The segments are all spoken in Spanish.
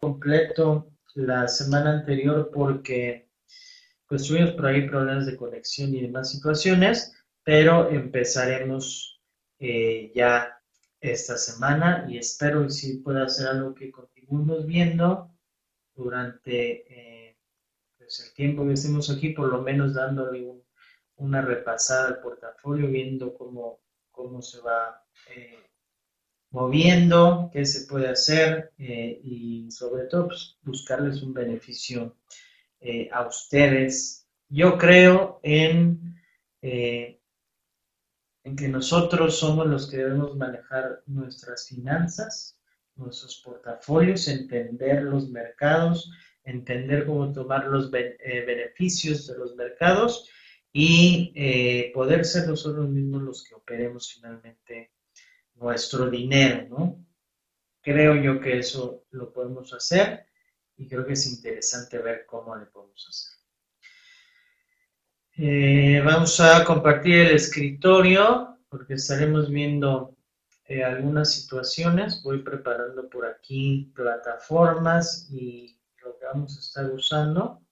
completo la semana anterior porque pues tuvimos por ahí problemas de conexión y demás situaciones, pero empezaremos eh, ya esta semana y espero que sí pueda ser algo que continuemos viendo durante eh, pues el tiempo que estemos aquí, por lo menos dándole una repasada al portafolio, viendo cómo, cómo se va eh, moviendo, qué se puede hacer eh, y sobre todo pues, buscarles un beneficio eh, a ustedes. Yo creo en, eh, en que nosotros somos los que debemos manejar nuestras finanzas, nuestros portafolios, entender los mercados, entender cómo tomar los beneficios de los mercados y poder ser nosotros mismos los que operemos finalmente nuestro dinero, ¿no? Creo yo que eso lo podemos hacer y creo que es interesante ver cómo le podemos hacer. Eh, vamos a compartir el escritorio porque estaremos viendo eh, algunas situaciones. Voy preparando por aquí plataformas y lo que vamos a estar usando.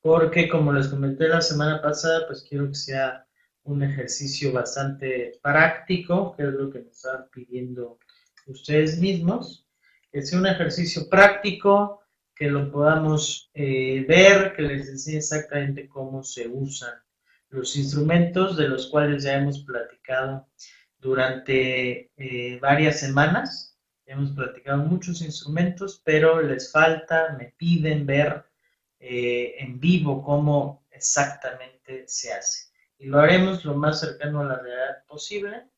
Porque como les comenté la semana pasada, pues quiero que sea un ejercicio bastante práctico, que es lo que nos están pidiendo ustedes mismos, que sea un ejercicio práctico, que lo podamos eh, ver, que les enseñe exactamente cómo se usan los instrumentos de los cuales ya hemos platicado durante eh, varias semanas. Hemos platicado muchos instrumentos, pero les falta, me piden ver eh, en vivo cómo exactamente se hace y lo haremos lo más cercano a la realidad posible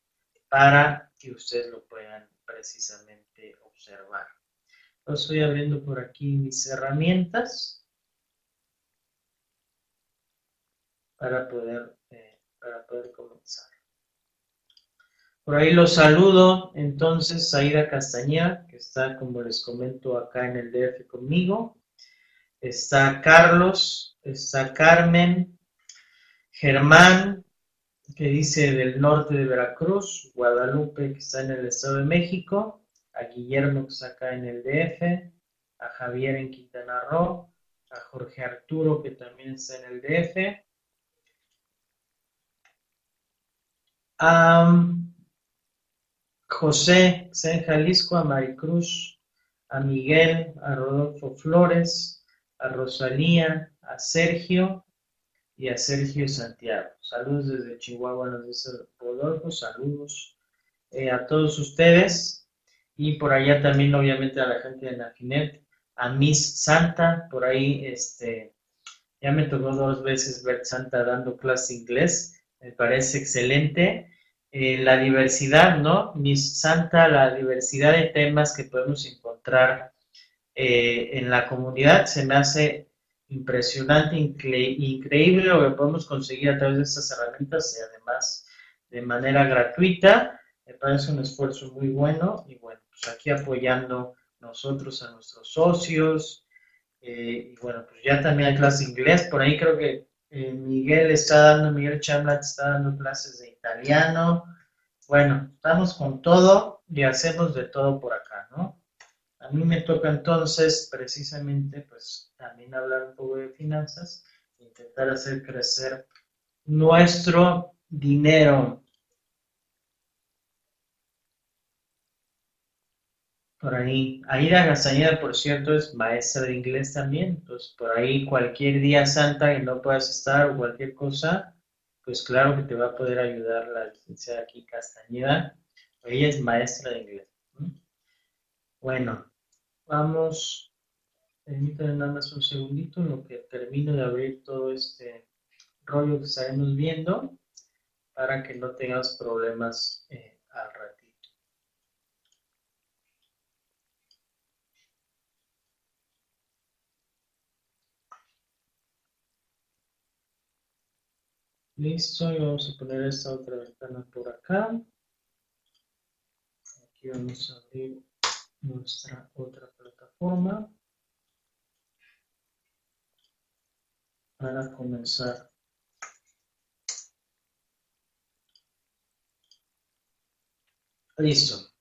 para que ustedes lo puedan precisamente observar. estoy abriendo por aquí mis herramientas para poder, eh, para poder comenzar. Por ahí los saludo entonces a Ida Castañeda, que está, como les comento, acá en el DF conmigo. Está Carlos, está Carmen, Germán, que dice del norte de Veracruz, Guadalupe, que está en el Estado de México, a Guillermo, que está acá en el DF, a Javier en Quintana Roo, a Jorge Arturo, que también está en el DF, a José, que está en Jalisco, a Maricruz, a Miguel, a Rodolfo Flores, a Rosalía, a Sergio, y a Sergio Santiago. Saludos desde Chihuahua, nos dice Rodolfo, saludos eh, a todos ustedes y por allá también obviamente a la gente de Nafinet, a Miss Santa, por ahí este, ya me tocó dos veces ver Santa dando clase inglés, me parece excelente. Eh, la diversidad, ¿no? Miss Santa, la diversidad de temas que podemos encontrar eh, en la comunidad se me hace impresionante, increíble lo que podemos conseguir a través de estas herramientas y además de manera gratuita. Me parece un esfuerzo muy bueno y bueno, pues aquí apoyando nosotros a nuestros socios. Eh, y bueno, pues ya también hay clase de inglés. Por ahí creo que eh, Miguel está dando, Miguel Chamlat está dando clases de italiano. Bueno, estamos con todo y hacemos de todo por acá. A mí me toca entonces precisamente pues también hablar un poco de finanzas, intentar hacer crecer nuestro dinero. Por ahí, Aida Gazañeda, por cierto, es maestra de inglés también, entonces por ahí cualquier día santa que no puedas estar o cualquier cosa, pues claro que te va a poder ayudar la licenciada aquí Castañeda. Ella es maestra de inglés. Bueno, Vamos, permítanme nada más un segundito en lo que termino de abrir todo este rollo que estaremos viendo para que no tengas problemas eh, al ratito. Listo, y vamos a poner esta otra ventana por acá. Aquí vamos a abrir nuestra otra plataforma para comenzar listo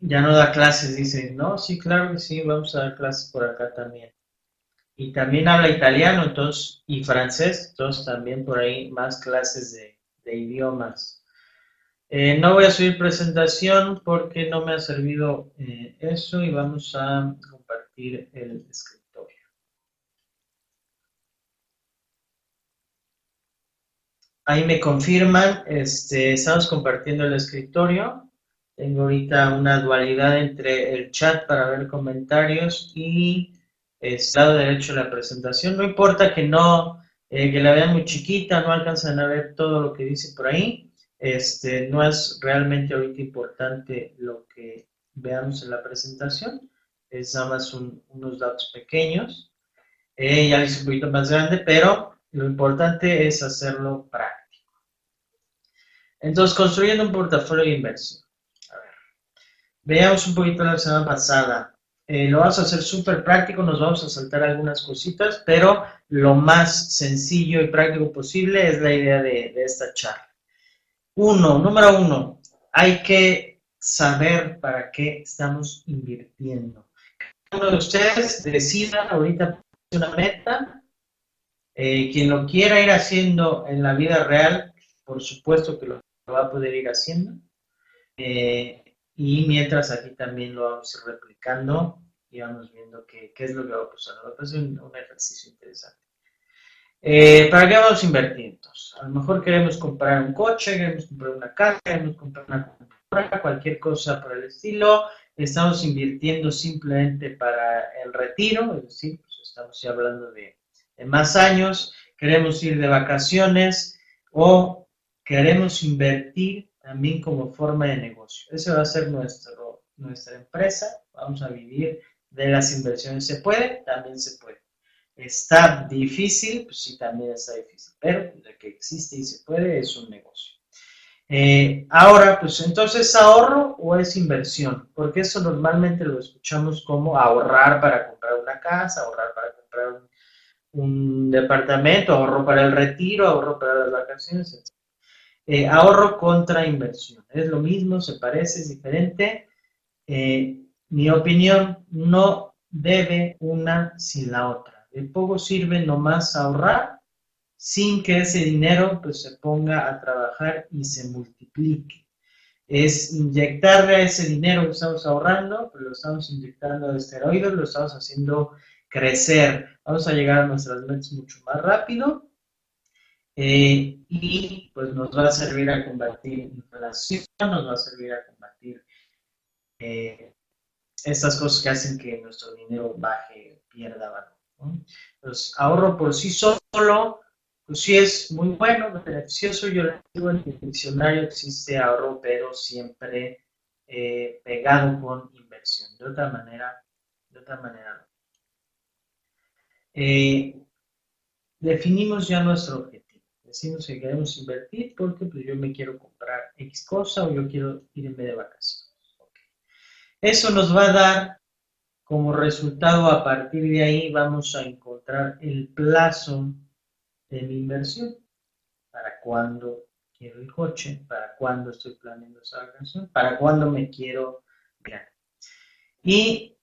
Ya no da clases, dice. No, sí, claro que sí, vamos a dar clases por acá también. Y también habla italiano, entonces, y francés, entonces también por ahí más clases de, idiomas. Eh, no voy a subir presentación porque no me ha servido eh, eso y vamos a compartir el escritorio. Ahí me confirman, este, estamos compartiendo el escritorio. Tengo ahorita una dualidad entre el chat para ver comentarios y el lado derecho de la presentación. No importa que no, eh, que la vean muy chiquita, no alcanzan a ver todo lo que dice por ahí. Este, no es realmente ahorita importante lo que veamos en la presentación. Es nada más unos datos pequeños. Eh, ya es un poquito más grande, pero lo importante es hacerlo práctico. Entonces, construyendo un portafolio de inversión. Veamos un poquito la semana pasada. Eh, lo vamos a hacer súper práctico, nos vamos a saltar algunas cositas, pero lo más sencillo y práctico posible es la idea de, esta charla. Uno, número uno, hay que saber para qué estamos invirtiendo. Cada uno de ustedes decida ahorita una meta. Eh, quien lo quiera ir haciendo en la vida real, por supuesto que lo, va a poder ir haciendo. Eh, y mientras aquí también lo vamos a ir replicando y vamos viendo qué, es lo que va a pasar. Va a ser un, ejercicio interesante. Eh, ¿Para qué vamos a invertir entonces? A lo mejor queremos comprar un coche, queremos comprar una casa, queremos comprar una computadora, cualquier cosa por el estilo. Estamos invirtiendo simplemente para el retiro, es decir, pues estamos ya hablando de, de más años. Queremos ir de vacaciones o queremos invertir también como forma de negocio. Ese va a ser nuestro, nuestra empresa. Vamos a vivir de las inversiones. ¿Se puede? También se puede. ¿Está difícil? Pues sí, también está difícil. Pero de que existe y se puede es un negocio. Eh, ahora, pues entonces, ¿ahorro o es inversión? Porque eso normalmente lo escuchamos como ahorrar para comprar una casa, ahorrar para comprar un, un departamento, ahorro para el retiro, ahorro para las vacaciones, etc. Eh, ahorro contra inversión. Es lo mismo, se parece, es diferente. Eh, mi opinión, no debe una sin la otra. De poco sirve nomás ahorrar sin que ese dinero pues, se ponga a trabajar y se multiplique. Es inyectarle a ese dinero que estamos ahorrando, pero lo estamos inyectando de esteroides, lo estamos haciendo crecer. Vamos a llegar a nuestras metas mucho más rápido eh, y pues nos va a servir a combatir inflación, nos va a servir a combatir eh, estas cosas que hacen que nuestro dinero baje, pierda valor. Entonces, ahorro por sí solo, pues sí es muy bueno, beneficioso. Yo le digo en el diccionario existe ahorro, pero siempre eh, pegado con inversión. De otra manera, de otra manera no. definimos ya nuestro objetivo decimos que queremos invertir porque pues, yo me quiero comprar X cosa o yo quiero irme de vacaciones. Eso nos va a dar como resultado, a partir de ahí vamos a encontrar el plazo de mi inversión. ¿Para cuándo quiero el coche? ¿Para cuándo estoy planeando esa vacación? ¿Para cuándo me quiero viajar? Y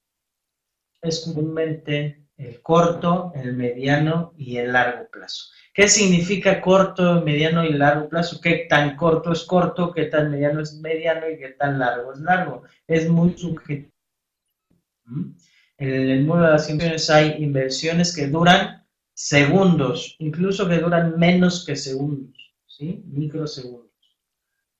es comúnmente el corto, el mediano y el largo plazo. ¿Qué significa corto, mediano y largo plazo? ¿Qué tan corto es corto, qué tan mediano es mediano y qué tan largo es largo? Es muy subjetivo. ¿Mm? En el mundo de las inversiones hay inversiones que duran segundos, incluso que duran menos que segundos, ¿sí? Microsegundos.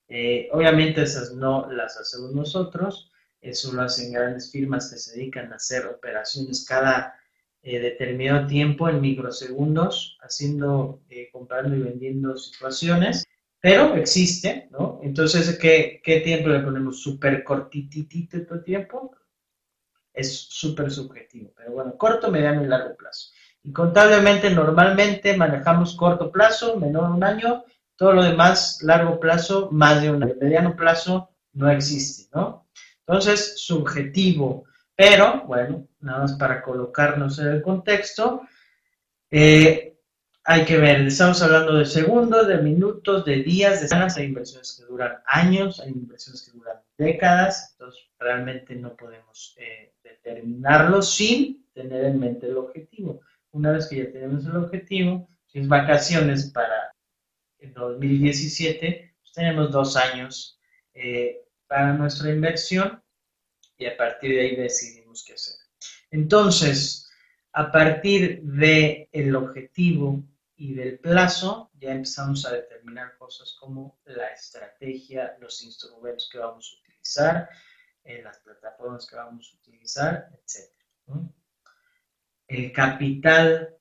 Eh, obviamente esas no las hacemos nosotros, eso lo hacen grandes firmas que se dedican a hacer operaciones cada eh, determinado tiempo en microsegundos, haciendo, eh, comprando y vendiendo situaciones, pero existe, ¿no? Entonces, ¿qué, qué tiempo le ponemos? ¿Súper cortititito tiempo? Es súper subjetivo, pero bueno, corto, mediano y largo plazo. Y contablemente, normalmente manejamos corto plazo, menor un año, todo lo demás, largo plazo, más de un año. Mediano plazo no existe, ¿no? Entonces, subjetivo. Pero, bueno, nada más para colocarnos en el contexto, eh, hay que ver, estamos hablando de segundos, de minutos, de días, de semanas, hay inversiones que duran años, hay inversiones que duran décadas, entonces realmente no podemos eh, determinarlo sin tener en mente el objetivo. Una vez que ya tenemos el objetivo, si es vacaciones para el 2017, pues tenemos dos años eh, para nuestra inversión y a partir de ahí decidimos qué hacer. Entonces, a partir del el objetivo y del plazo, ya empezamos a determinar cosas como la estrategia, los instrumentos que vamos a utilizar, eh, las plataformas que vamos a utilizar, etc. El capital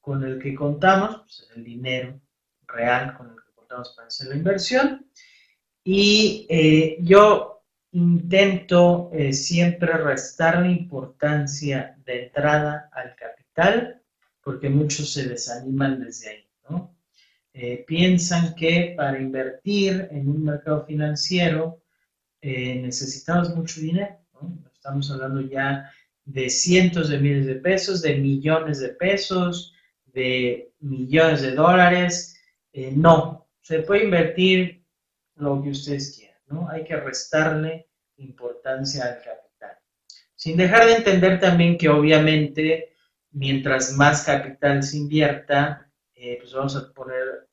con el que contamos, pues el dinero real con el que contamos para hacer la inversión. Y eh, yo intento eh, siempre restar la importancia de entrada al capital porque muchos se desaniman desde ahí. Eh, piensan que para invertir en un mercado financiero eh, necesitamos mucho dinero. Estamos hablando ya de cientos de miles de pesos, de millones de pesos, de millones de dólares. Eh, no, se puede invertir lo que ustedes quieran, ¿no? Hay que restarle importancia al capital. Sin dejar de entender también que obviamente mientras más capital se invierta, eh, pues vamos a poder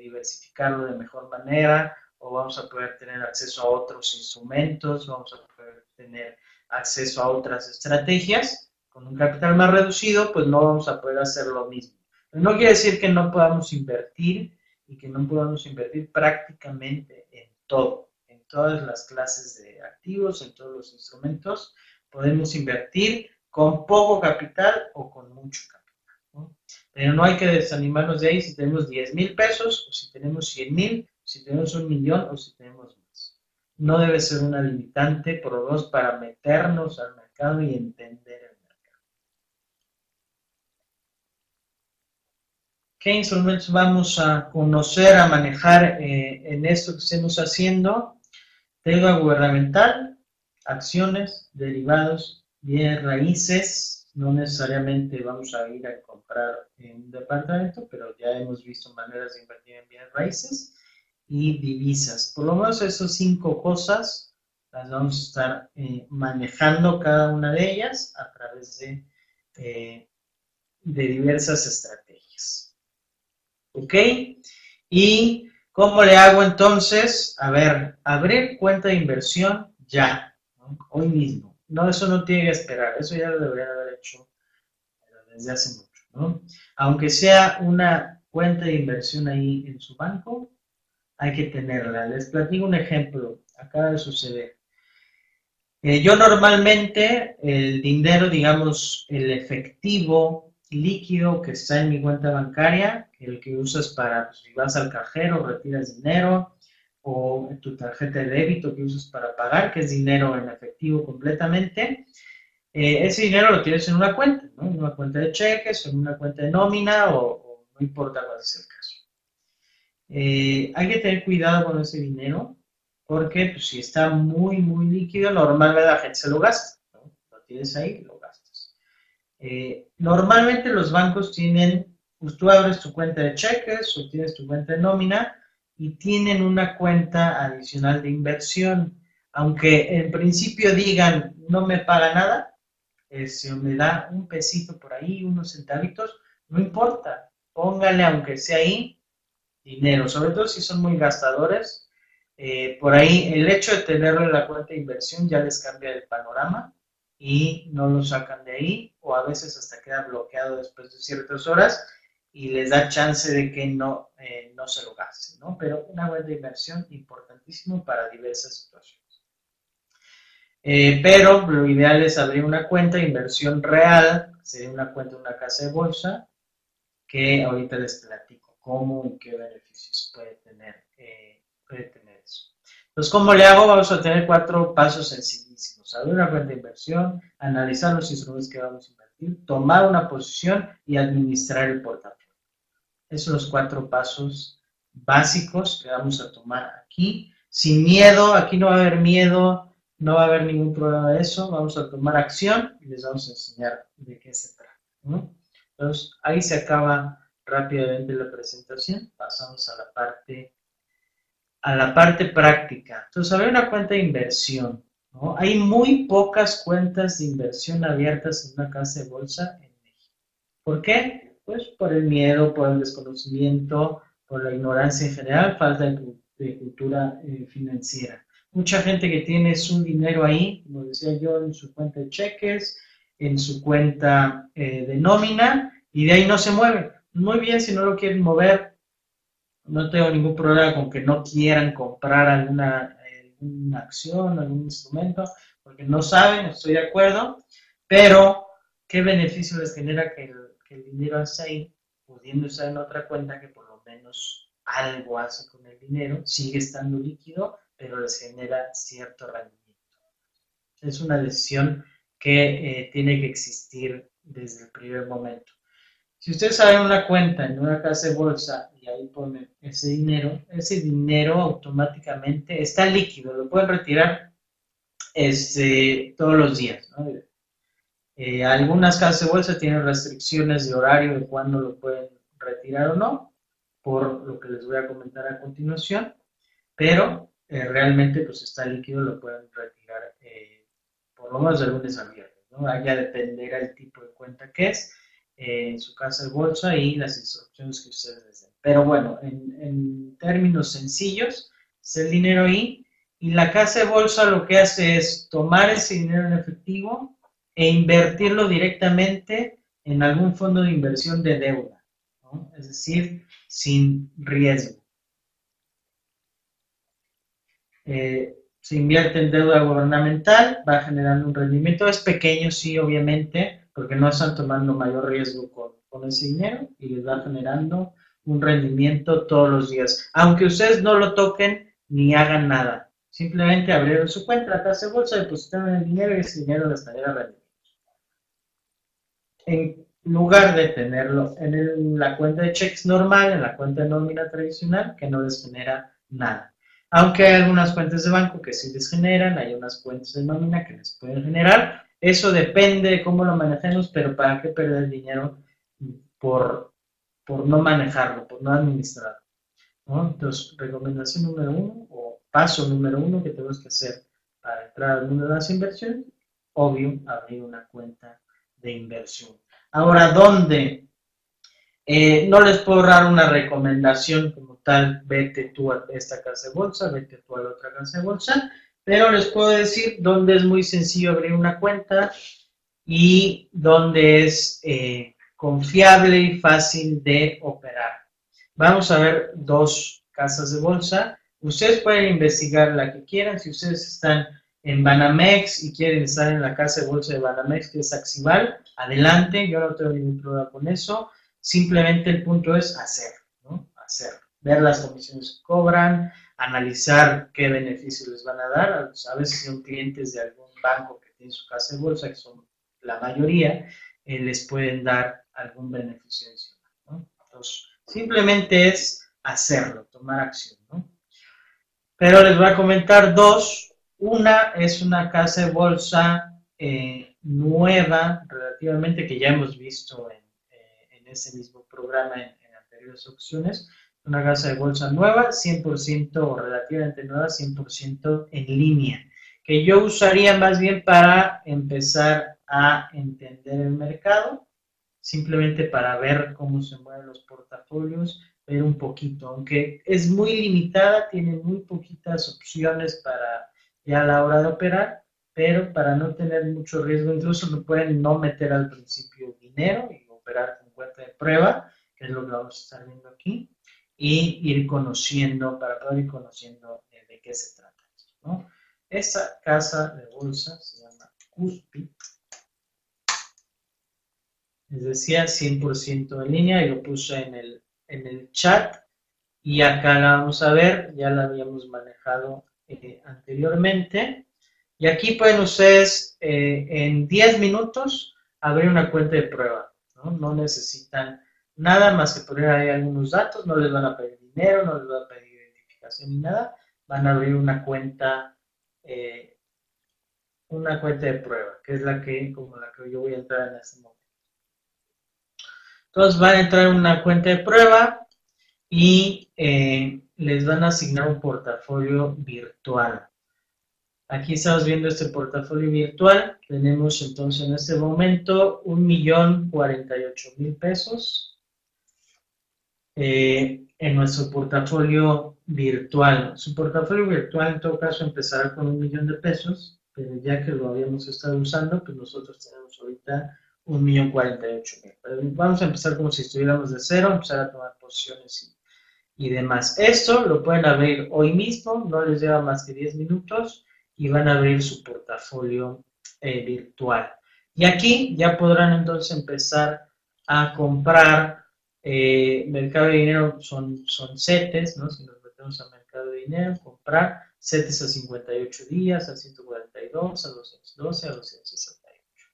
diversificarlo de mejor manera o vamos a poder tener acceso a otros instrumentos, vamos a poder tener acceso a otras estrategias. Con un capital más reducido, pues no vamos a poder hacer lo mismo. Pero no quiere decir que no podamos invertir y que no podamos invertir prácticamente en todo, en todas las clases de activos, en todos los instrumentos. Podemos invertir con poco capital o con mucho capital. Pero no hay que desanimarnos de ahí si tenemos 10 mil pesos, o si tenemos 100 mil, si tenemos un millón o si tenemos más. No debe ser una limitante, por lo menos para meternos al mercado y entender el mercado. ¿Qué instrumentos vamos a conocer, a manejar eh, en esto que estemos haciendo? Deuda gubernamental, acciones, derivados Bien, raíces, no necesariamente vamos a ir a comprar en un departamento, pero ya hemos visto maneras de invertir en bienes raíces y divisas. Por lo menos esas cinco cosas las vamos a estar eh, manejando cada una de ellas a través de, eh, de diversas estrategias. ¿Ok? ¿Y cómo le hago entonces? A ver, abrir cuenta de inversión ya, hoy mismo. No, eso no tiene que esperar, eso ya lo debería haber hecho desde hace mucho, ¿no? Aunque sea una cuenta de inversión ahí en su banco, hay que tenerla. Les platico un ejemplo, acaba de suceder. Eh, yo normalmente el dinero, digamos, el efectivo líquido que está en mi cuenta bancaria, el que usas para, pues, si vas al cajero, retiras dinero, o tu tarjeta de débito que usas para pagar, que es dinero en efectivo completamente, eh, ese dinero lo tienes en una cuenta, ¿no? en una cuenta de cheques, en una cuenta de nómina o, no importa cuál es el caso. Eh, hay que tener cuidado con ese dinero porque pues, si está muy, muy líquido, normalmente la gente se lo gasta. Lo tienes ahí lo gastas. Eh, normalmente los bancos tienen, pues tú abres tu cuenta de cheques o tienes tu cuenta de nómina, y tienen una cuenta adicional de inversión. Aunque en principio digan no me paga nada, si me da un pesito por ahí, unos centavitos, no importa, póngale aunque sea ahí dinero, sobre todo si son muy gastadores. Eh, por ahí el hecho de tenerlo en la cuenta de inversión ya les cambia el panorama y no lo sacan de ahí o a veces hasta queda bloqueado después de ciertas horas y les da chance de que no, eh, no se lo gasten, ¿no? Pero una web de inversión importantísimo para diversas situaciones. Eh, pero lo ideal es abrir una cuenta de inversión real, sería una cuenta de una casa de bolsa, que ahorita les platico cómo y qué beneficios puede tener, eh, puede tener eso. Entonces, ¿cómo le hago? Vamos a tener cuatro pasos sencillísimos. Abrir una cuenta de inversión, analizar los instrumentos que vamos a invertir, tomar una posición y administrar el portafolio. Esos son los cuatro pasos básicos que vamos a tomar aquí. Sin miedo, aquí no va a haber miedo, no va a haber ningún problema de eso. Vamos a tomar acción y les vamos a enseñar de qué se trata. Entonces, ahí se acaba rápidamente la presentación. Pasamos a la parte a la parte práctica. Entonces, abrir una cuenta de inversión. ¿no? Hay muy pocas cuentas de inversión abiertas en una casa de bolsa en México. ¿Por qué? Pues por el miedo, por el desconocimiento, por la ignorancia en general, falta de, cultura eh, financiera. Mucha gente que tiene su dinero ahí, como decía yo, en su cuenta de cheques, en su cuenta eh, de nómina, y de ahí no se mueve. Muy bien, si no lo quieren mover, no tengo ningún problema con que no quieran comprar alguna, acción, algún instrumento, porque no saben, estoy de acuerdo, pero ¿qué beneficio les genera que el, dinero esté ahí, pudiendo estar en otra cuenta que por lo menos algo hace con el dinero, sigue estando líquido, pero les genera cierto rendimiento? Es una decisión que eh, tiene que existir desde el primer momento. Si ustedes saben una cuenta en una casa de bolsa y ahí ponen ese dinero, ese dinero automáticamente está líquido, lo pueden retirar este, todos los días. Eh, algunas casas de bolsa tienen restricciones de horario de cuándo lo pueden retirar o no, por lo que les voy a comentar a continuación, pero eh, realmente pues está líquido, lo pueden retirar eh, por lo menos de lunes a viernes, ¿no? ya dependerá el tipo de cuenta que es en su casa de bolsa y las instrucciones que ustedes les den. Pero bueno, en, términos sencillos, es el dinero ahí y la casa de bolsa lo que hace es tomar ese dinero en efectivo e invertirlo directamente en algún fondo de inversión de deuda, es decir, sin riesgo. Eh, se invierte en deuda gubernamental, va generando un rendimiento, es pequeño, sí, obviamente, porque no están tomando mayor riesgo con, con ese dinero y les va generando un rendimiento todos los días. Aunque ustedes no lo toquen ni hagan nada. Simplemente abrieron su cuenta, la casa de bolsa, depositaron el dinero y ese dinero les traerá rendimiento. En lugar de tenerlo en la cuenta de cheques normal, en la cuenta de nómina tradicional, que no les genera nada. Aunque hay algunas cuentas de banco que sí les generan, hay unas cuentas de nómina que les pueden generar, eso depende de cómo lo manejemos, pero ¿para qué perder dinero por, por no manejarlo, por no administrarlo? Entonces, recomendación número uno o paso número uno que tenemos que hacer para entrar al mundo de las inversiones, obvio, abrir una cuenta de inversión. Ahora, ¿dónde? Eh, no les puedo dar una recomendación como tal, vete tú a esta casa de bolsa, vete tú a la otra casa de bolsa, pero les puedo decir dónde es muy sencillo abrir una cuenta y dónde es eh, confiable y fácil de operar. Vamos a ver dos casas de bolsa. Ustedes pueden investigar la que quieran. Si ustedes están en Banamex y quieren estar en la casa de bolsa de Banamex, que es Axival, adelante. Yo no tengo ningún problema con eso. Simplemente el punto es hacer, ¿no? Hacer. Ver las comisiones que cobran, analizar qué beneficios les van a dar. A veces son clientes de algún banco que tiene su casa de bolsa, que son la mayoría, eh, les pueden dar algún beneficio adicional. Entonces, simplemente es hacerlo, tomar acción. Pero les voy a comentar dos. Una es una casa de bolsa eh, nueva, relativamente, que ya hemos visto en, eh, ese mismo programa en, en anteriores opciones una casa de bolsa nueva, 100% o relativamente nueva, 100% en línea, que yo usaría más bien para empezar a entender el mercado, simplemente para ver cómo se mueven los portafolios, ver un poquito, aunque es muy limitada, tiene muy poquitas opciones para ya a la hora de operar, pero para no tener mucho riesgo, incluso me pueden no meter al principio dinero y operar con cuenta de prueba, que es lo que vamos a estar viendo aquí y ir conociendo, para poder ir conociendo de, qué se trata. ¿no? Esta casa de bolsa se llama CUSPI. Les decía 100% en línea y lo puse en el, en el chat. Y acá la vamos a ver, ya la habíamos manejado eh, anteriormente. Y aquí pueden ustedes eh, en 10 minutos abrir una cuenta de prueba. No necesitan nada más que poner ahí algunos datos, no les van a pedir dinero, no les van a pedir identificación ni nada, van a abrir una cuenta, eh, una cuenta de prueba, que es la que, como la que yo voy a entrar en este momento. Entonces van a entrar en una cuenta de prueba y eh, les van a asignar un portafolio virtual. Aquí estamos viendo este portafolio virtual. Tenemos entonces en este momento un millón cuarenta y ocho mil pesos eh, en nuestro portafolio virtual. Su portafolio virtual en todo caso empezará con un millón de pesos, pero ya que lo habíamos estado usando, pues nosotros tenemos ahorita un millón cuarenta y ocho mil. Vamos a empezar como si estuviéramos de cero, empezar a tomar posiciones y, y demás. Esto lo pueden abrir hoy mismo, no les lleva más que 10 minutos y van a abrir su portafolio eh, virtual. Y aquí ya podrán entonces empezar a comprar eh, mercado de dinero, son, son CETES, ¿no? Si nos metemos a mercado de dinero, comprar CETES a 58 días, a 142, a 212, a 268.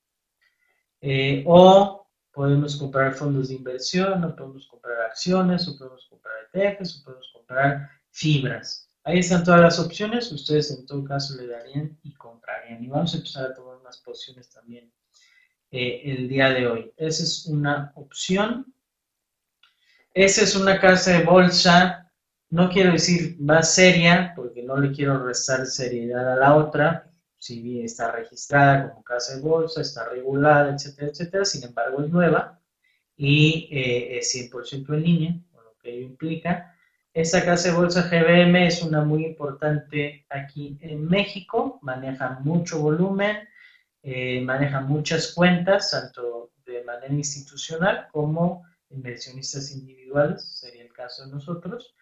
Eh, o podemos comprar fondos de inversión, o podemos comprar acciones, o podemos comprar ETFs, o podemos comprar fibras. Ahí están todas las opciones, ustedes en todo caso le darían y comprarían. Y vamos a empezar a tomar unas posiciones también eh, el día de hoy. Esa es una opción. Esa es una casa de bolsa, no quiero decir más seria, porque no le quiero restar seriedad a la otra, si bien está registrada como casa de bolsa, está regulada, etcétera, etcétera, sin embargo es nueva y eh, es 100% en línea, con lo que ello implica. Esta casa de bolsa GBM es una muy importante aquí en México, maneja mucho volumen, eh, maneja muchas cuentas, tanto de manera institucional como inversionistas individuales, sería el caso de nosotros.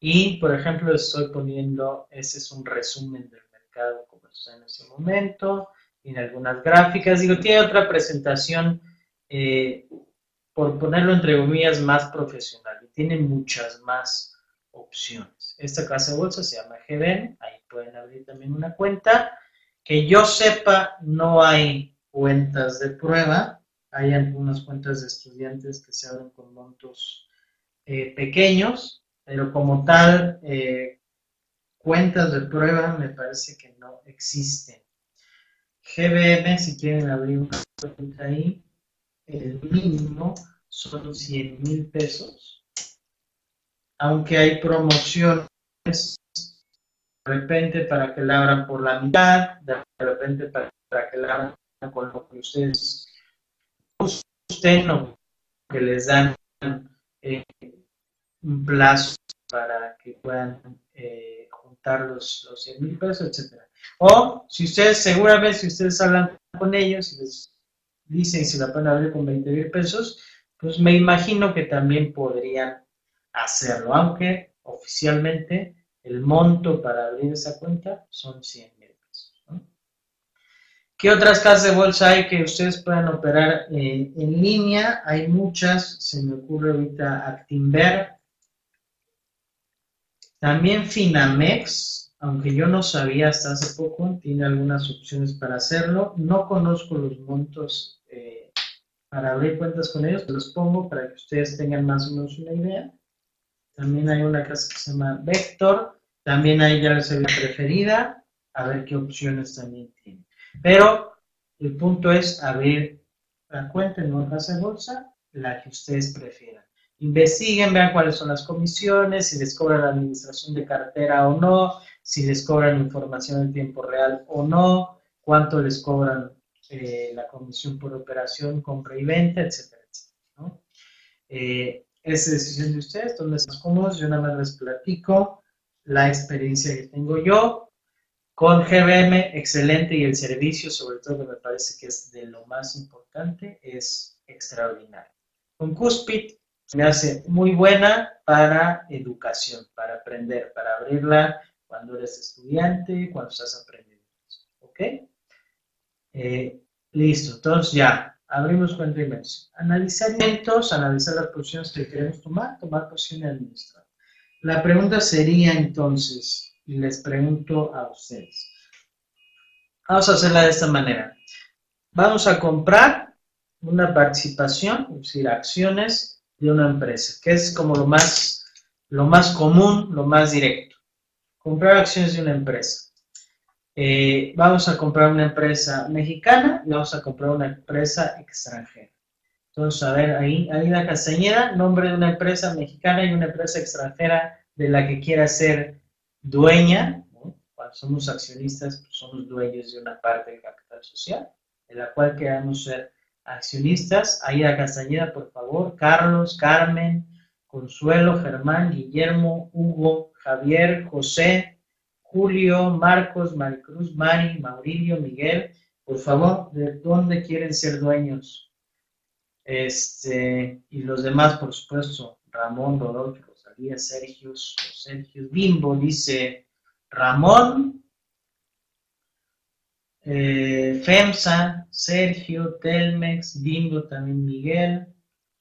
Y, por ejemplo, estoy poniendo, ese es un resumen del mercado como está en este momento, en algunas gráficas. Digo, tiene otra presentación, eh, por ponerlo entre comillas, más profesional y tiene muchas más opciones. Esta casa de bolsa se llama GBM, ahí pueden abrir también una cuenta. Que yo sepa, no hay cuentas de prueba, hay algunas cuentas de estudiantes que se abren con montos eh, pequeños, pero como tal, eh, cuentas de prueba me parece que no existen. GBM, si quieren abrir una cuenta ahí, el mínimo son 100 mil pesos aunque hay promociones de repente para que la abran por la mitad, de repente para, que la abran con lo que ustedes gusten o que les dan eh, un plazo para que puedan eh, juntar los, los 100 mil pesos, etc. O si ustedes, seguramente, si ustedes hablan con ellos y les dicen si la pueden abrir con 20 mil pesos, pues me imagino que también podrían hacerlo, aunque oficialmente el monto para abrir esa cuenta son 100 mil. ¿Qué otras casas de bolsa hay que ustedes puedan operar eh, en línea? Hay muchas, se me ocurre ahorita Actinver, también Finamex, aunque yo no sabía hasta hace poco, tiene algunas opciones para hacerlo. No conozco los montos eh, para abrir cuentas con ellos, los pongo para que ustedes tengan más o menos una idea. También hay una casa que se llama Vector. También hay ya la preferida. A ver qué opciones también tiene. Pero el punto es abrir la cuenta en una casa de bolsa, la que ustedes prefieran. Investiguen, vean cuáles son las comisiones, si les cobran la administración de cartera o no, si les cobran información en tiempo real o no, cuánto les cobran eh, la comisión por operación, compra y venta, etcétera, etcétera. ¿no? Eh, es decisión de ustedes, donde están cómodos. Yo nada más les platico la experiencia que tengo yo con GBM, excelente, y el servicio, sobre todo, que me parece que es de lo más importante, es extraordinario. Con Cuspid me hace muy buena para educación, para aprender, para abrirla cuando eres estudiante, cuando estás aprendiendo. ¿Ok? Eh, listo, entonces ya, abrimos cuenta de inversión. Analizar eventos, analizar las posiciones que queremos tomar, tomar posición y administrar. La pregunta sería entonces, y les pregunto a ustedes, vamos a hacerla de esta manera. Vamos a comprar una participación, es decir, acciones de una empresa, que es como lo más, lo más común, lo más directo. Comprar acciones de una empresa. Eh, vamos a comprar una empresa mexicana y vamos a comprar una empresa extranjera. Entonces, a ver, ahí, la Castañeda, nombre de una empresa mexicana y una empresa extranjera de la que quiera ser dueña, cuando somos accionistas, pues somos dueños de una parte del capital social, de la cual queramos ser accionistas. Aida Castañeda, por favor, Carlos, Carmen, Consuelo, Germán, Guillermo, Hugo, Javier, José, Julio, Marcos, Maricruz, Mari, Maurilio, Miguel, por favor, ¿de dónde quieren ser dueños? Este, y los demás, por supuesto, Ramón, Rodolfo, Rosalía, Sergio, Sergio, Bimbo, dice Ramón, eh, FEMSA, Sergio, Telmex, Bimbo, también Miguel,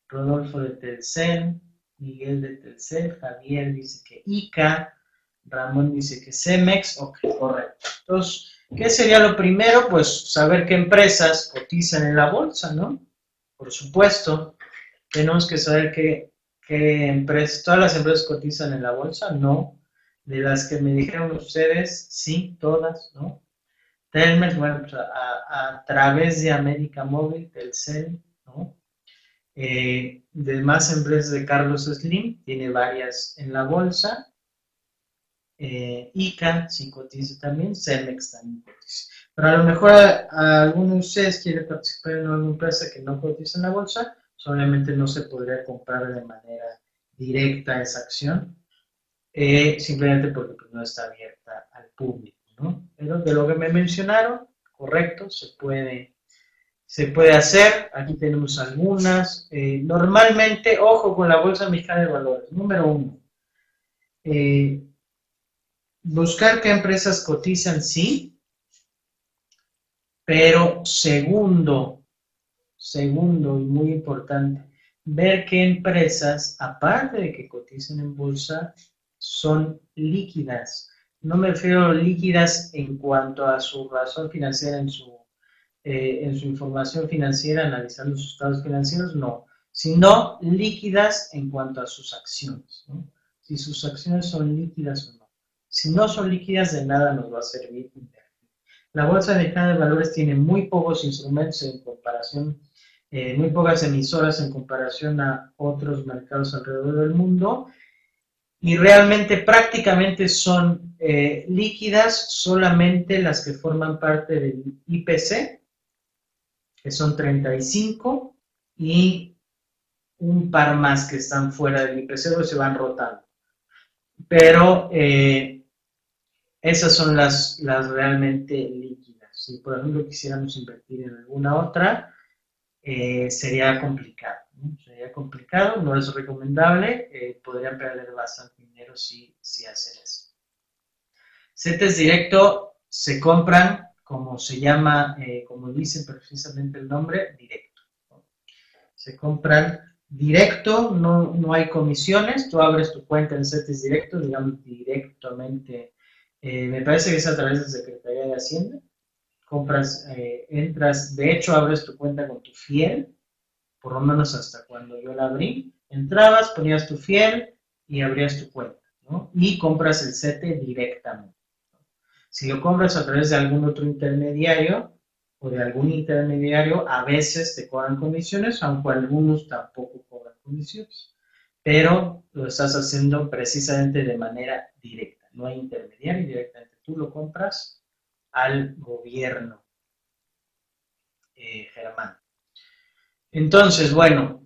Rodolfo de Telcel, Miguel de Telcel, Javier dice que ICA, Ramón dice que Cemex, ok, correcto. Entonces, ¿qué sería lo primero? Pues saber qué empresas cotizan en la bolsa, ¿no? Por supuesto, tenemos que saber qué, empresas, todas las empresas cotizan en la bolsa, no. De las que me dijeron ustedes, sí, todas, ¿no? Telmex, bueno, pues a, través de América Móvil, Telcel, ¿no? Eh, demás empresas de Carlos Slim, tiene varias en la bolsa, eh, ICA sí cotiza también, Cemex también cotiza. Pero a lo mejor alguno de ustedes quiere participar en una empresa que no cotiza en la bolsa, solamente no se podría comprar de manera directa esa acción, eh, simplemente porque pues, no está abierta al público. ¿no? Pero de lo que me mencionaron, correcto, se puede, se puede hacer. Aquí tenemos algunas. Eh, normalmente, ojo con la Bolsa Mexicana de Valores. Número uno, eh, buscar qué empresas cotizan, sí, pero segundo, segundo y muy importante, ver qué empresas, aparte de que cotizan en bolsa, son líquidas. No me refiero a líquidas en cuanto a su razón financiera, en su, eh, en su información financiera, analizando sus estados financieros, no, sino líquidas en cuanto a sus acciones. Si sus acciones son líquidas o no. Si no son líquidas, de nada nos va a servir La Bolsa Mexicana de Valores tiene muy pocos instrumentos en comparación, eh, muy pocas emisoras en comparación a otros mercados alrededor del mundo y realmente prácticamente son eh, líquidas solamente las que forman parte del IPC, que son 35, y un par más que están fuera del IPC o se van rotando. Pero eh, esas son las, las realmente líquidas. Si, por ejemplo, quisiéramos invertir en alguna otra, eh, sería complicado. Sería complicado, no es recomendable, eh, podrían perder bastante dinero si, si hacen eso. CETES directo se compran, como se llama, eh, como dice precisamente el nombre, directo. Se compran directo, no, no hay comisiones, tú abres tu cuenta en CETES directo, digamos directamente eh, me parece que es a través de Secretaría de Hacienda. Compras, eh, entras, de hecho abres tu cuenta con tu fiel, por lo menos hasta cuando yo la abrí. Entrabas, ponías tu fiel y abrías tu cuenta, ¿no? Y compras el CETE directamente. Si lo compras a través de algún otro intermediario o de algún intermediario, a veces te cobran comisiones, aunque algunos tampoco cobran comisiones. Pero lo estás haciendo precisamente de manera directa no hay intermediario, directamente tú lo compras al gobierno, eh, Germán. Entonces, bueno,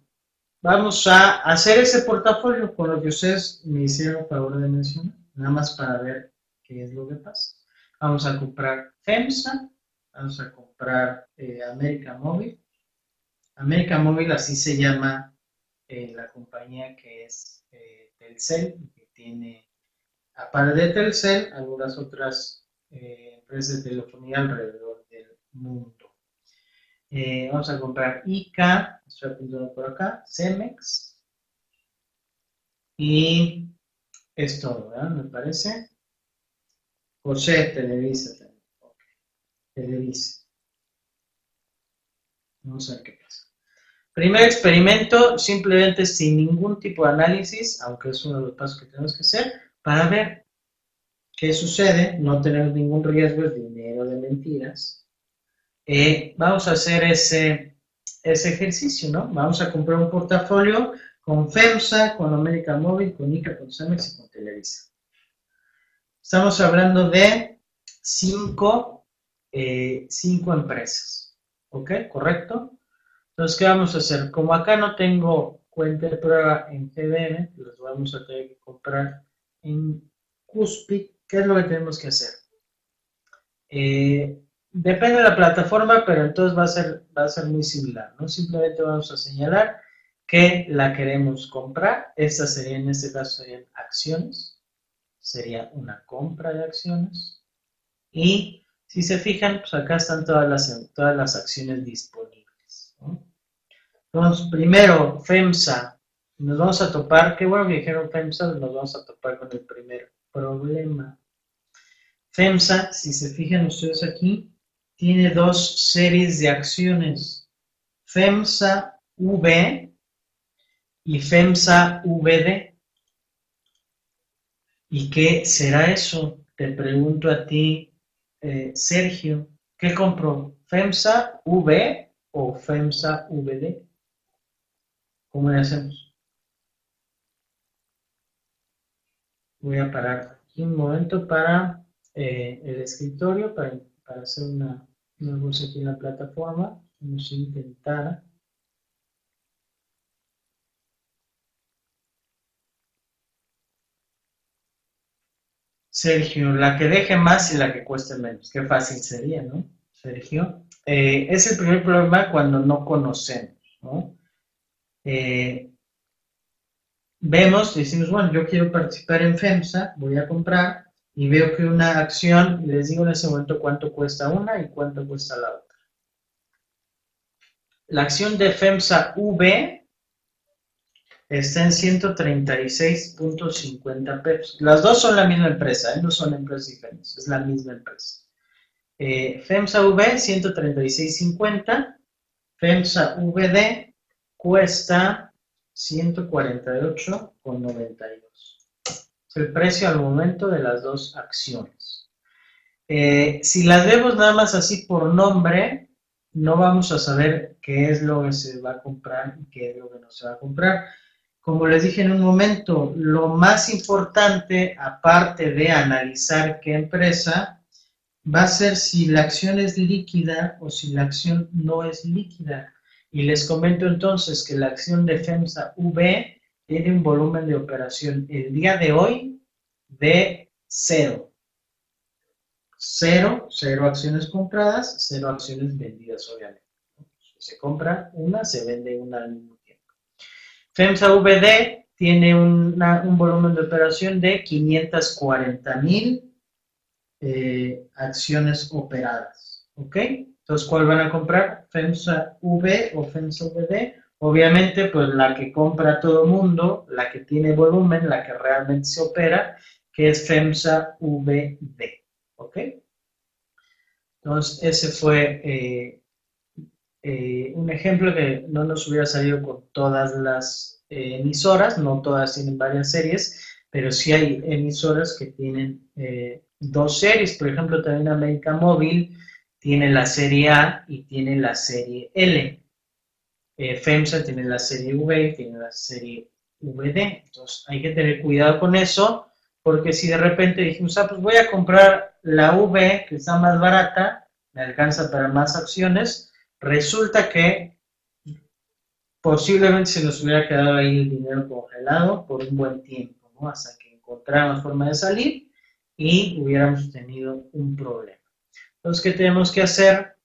vamos a hacer ese portafolio con lo que ustedes me hicieron favor de mencionar, nada más para ver qué es lo que pasa. Vamos a comprar FEMSA, vamos a comprar eh, América Móvil. América Móvil así se llama eh, la compañía que es Telcel, que tiene aparte de Telcel, algunas otras eh, empresas de telefonía alrededor del mundo. Eh, vamos a comprar ICA, estoy apuntando por acá, Cemex, y es todo, ¿verdad? Me parece. José Televisa también. Televisa. Vamos a ver qué pasa. Primer experimento, simplemente sin ningún tipo de análisis, aunque es uno de los pasos que tenemos que hacer para ver qué sucede, no tener ningún riesgo, es dinero de mentiras. Eh, vamos a hacer ese, ese ejercicio, ¿no? Vamos a comprar un portafolio con FEMSA, con América Móvil, con ICA, con Cemex y con Televisa. Estamos hablando de cinco, eh, cinco empresas. ¿Ok? ¿Correcto? Entonces, ¿qué vamos a hacer? Como acá no tengo cuenta de prueba en GDN, los vamos a tener que comprar en Cuspid. ¿Qué es lo que tenemos que hacer? Eh, depende de la plataforma, pero entonces va a ser, va a ser muy similar, ¿no? Simplemente vamos a señalar que la queremos comprar. Estas serían, en este caso, serían acciones. Sería una compra de acciones. Y si se fijan, pues acá están todas las, todas las acciones disponibles. Entonces, primero, FEMSA. Nos vamos a topar, qué bueno que dijeron FEMSA, nos vamos a topar con el primer problema. FEMSA, si se fijan ustedes aquí, tiene dos series de acciones. FEMSA V y FEMSA VD. ¿Y qué será eso? Te pregunto a ti, eh, Sergio, ¿qué compró? ¿FEMSA V o FEMSA VD? ¿Cómo le hacemos? Voy a parar aquí un momento para eh, el escritorio, para, para hacer una, una cosa aquí en la plataforma. Vamos a intentar Sergio, la que deje más y la que cueste menos. Qué fácil sería, ¿no? Sergio. Eh, es el primer problema cuando no conocemos, ¿no? Eh, vemos, decimos, bueno, yo quiero participar en FEMSA, voy a comprar y veo que una acción, les digo en ese momento cuánto cuesta una y cuánto cuesta la otra. La acción de FEMSA V está en 136.50 pesos. Las dos son la misma empresa, ¿eh? no son empresas diferentes, es la misma empresa. Eh, FEMSA V 136.50, FEMSA VD cuesta 148.92. Es el precio al momento de las dos acciones. Eh, si las vemos nada más así por nombre, no vamos a saber qué es lo que se va a comprar y qué es lo que no se va a comprar como les dije en un momento, lo más importante, aparte de analizar qué empresa, va a ser si la acción es líquida o si la acción no es líquida. Y les comento entonces que la acción de FEMSA V tiene un volumen de operación el día de hoy de cero. Cero, cero acciones compradas, cero acciones vendidas, obviamente. Se compra una, se vende una FEMSA VD tiene un volumen de operación de 540 mil eh, acciones operadas. ¿Ok? Entonces, ¿cuál van a comprar? FEMSA V o FEMSA VD. Obviamente, pues la que compra todo el mundo, la que tiene volumen, la que realmente se opera, que es FEMSA VD. ¿Ok? Entonces, ese fue eh, eh, un ejemplo que no nos hubiera salido con todas las eh, emisoras, no todas tienen varias series, pero sí hay emisoras que tienen dos series. Por ejemplo, también América Móvil tiene la serie A y tiene la serie L. FEMSA tiene la serie V y tiene la serie VD. Entonces hay que tener cuidado con eso, porque si de repente dijimos, ah, pues voy a comprar la V que está más barata, me alcanza para más acciones, Resulta que posiblemente se nos hubiera quedado ahí el dinero congelado por un buen tiempo, ¿no? Hasta que encontráramos forma de salir y hubiéramos tenido un problema. Entonces, ¿qué tenemos que hacer?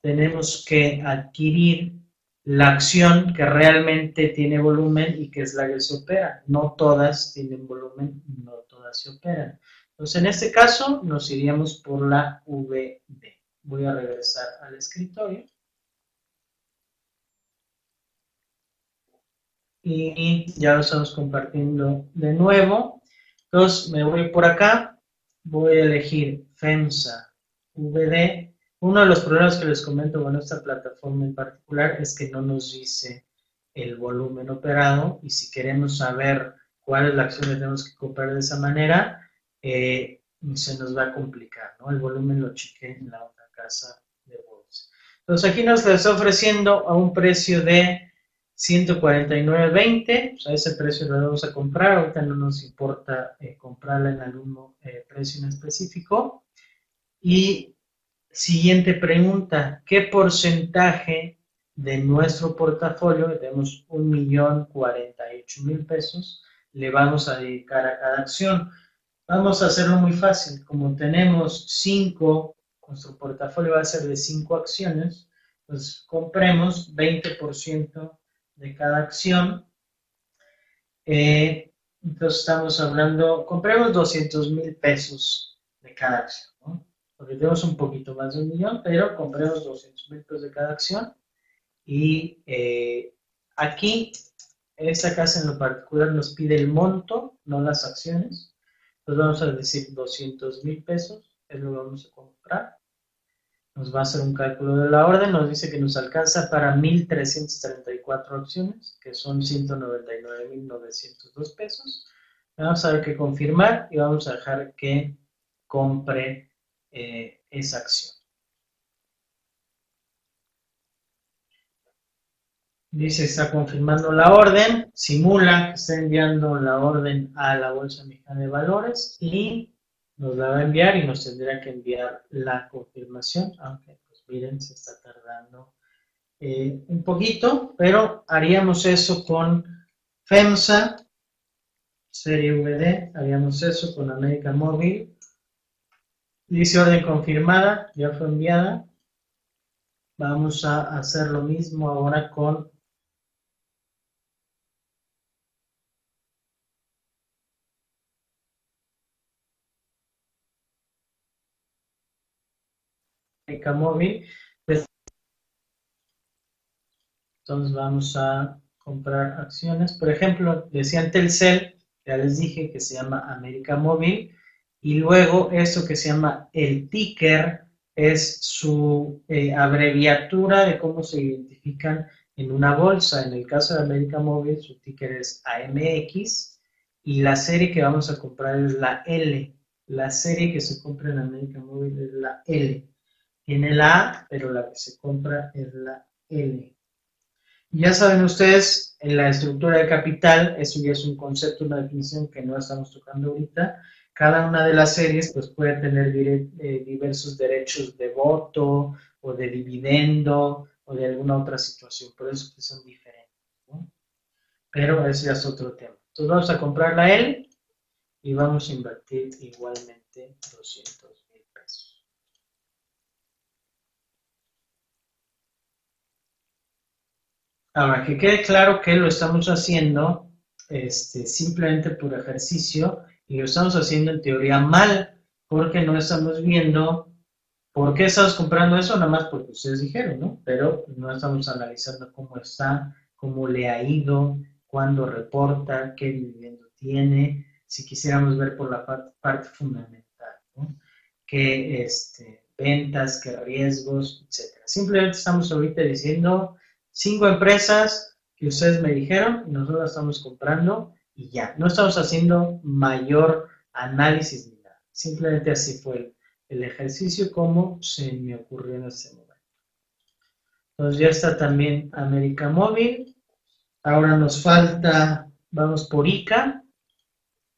Tenemos que adquirir la acción que realmente tiene volumen y que es la que se opera. No todas tienen volumen, no todas se operan. Entonces, en este caso, nos iríamos por la VD. Voy a regresar al escritorio. y ya lo estamos compartiendo de nuevo. Entonces me voy por acá, voy a elegir FEMSA VD. Uno de los problemas que les comento con esta plataforma en particular es que no nos dice el volumen operado y si queremos saber cuál es la acción que tenemos que comprar de esa manera, eh, se nos va a complicar, ¿no? El volumen lo chequé en la otra casa de bolsa. Entonces aquí nos está ofreciendo a un precio de 149.20, pues a ese precio lo vamos a comprar, ahorita no nos importa eh, comprarla en algún eh, precio en específico. Y siguiente pregunta, ¿qué porcentaje de nuestro portafolio, tenemos 1.048.000 pesos, le vamos a dedicar a cada acción? Vamos a hacerlo muy fácil, como tenemos 5, nuestro portafolio va a ser de 5 acciones, pues compremos 20% de cada acción. Eh, entonces estamos hablando, compremos 200 mil pesos de cada acción. Porque tenemos un poquito más de un millón, pero compremos 200 mil pesos de cada acción. Y eh, aquí, esta casa en lo particular nos pide el monto, no las acciones. Entonces vamos a decir 200 mil pesos, es lo que vamos a comprar nos va a hacer un cálculo de la orden, nos dice que nos alcanza para 1.334 opciones, que son 199.902 pesos. Vamos a ver que confirmar y vamos a dejar que compre eh, esa acción. Dice, está confirmando la orden, simula que está enviando la orden a la Bolsa Mexicana de Valores y nos la va a enviar y nos tendrá que enviar la confirmación, aunque pues miren, se está tardando eh, un poquito, pero haríamos eso con FEMSA, serie VD, haríamos eso con América Móvil. Dice orden confirmada, ya fue enviada. Vamos a hacer lo mismo ahora con móvil. Entonces vamos a comprar acciones. Por ejemplo, decía Telcel, ya les dije que se llama América Móvil. Y luego eso que se llama el ticker es su eh, abreviatura de cómo se identifican en una bolsa. En el caso de América Móvil, su ticker es AMX y la serie que vamos a comprar es la L. La serie que se compra en América Móvil es la L. Tiene la A, pero la que se compra es la L. Ya saben ustedes, en la estructura de capital, eso ya es un concepto, una definición que no estamos tocando ahorita. Cada una de las series pues, puede tener eh, diversos derechos de voto o de dividendo o de alguna otra situación, por eso que son diferentes. Pero ese es otro tema. Entonces vamos a comprar la L y vamos a invertir igualmente 200. Ahora, que quede claro que lo estamos haciendo este, simplemente por ejercicio y lo estamos haciendo en teoría mal, porque no estamos viendo por qué estamos comprando eso, nada más porque ustedes dijeron, ¿no? Pero no estamos analizando cómo está, cómo le ha ido, cuándo reporta, qué dividendo tiene, si quisiéramos ver por la parte, fundamental, ¿no? Qué este, ventas, qué riesgos, etc. Simplemente estamos ahorita diciendo cinco empresas que ustedes me dijeron nosotros estamos comprando y ya. No estamos haciendo mayor análisis ni nada. Simplemente así fue el, ejercicio como se me ocurrió en ese momento. Entonces ya está también América Móvil. Ahora nos falta, vamos por ICA.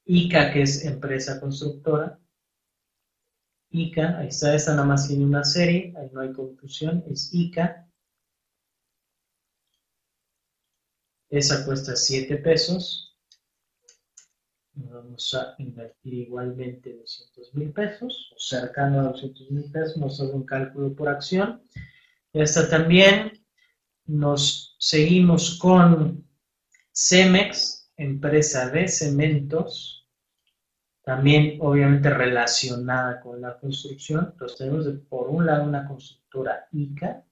ICA que es empresa constructora. ICA, ahí está, esta nada más tiene una serie, ahí no hay confusión, es ICA. Esa cuesta 7 pesos. Vamos a invertir igualmente 200 mil pesos, o cercano a 200 mil pesos, nos hace un cálculo por acción. Esta también nos seguimos con Cemex, empresa de cementos, también obviamente relacionada con la construcción. Entonces tenemos por un lado una constructora ICA,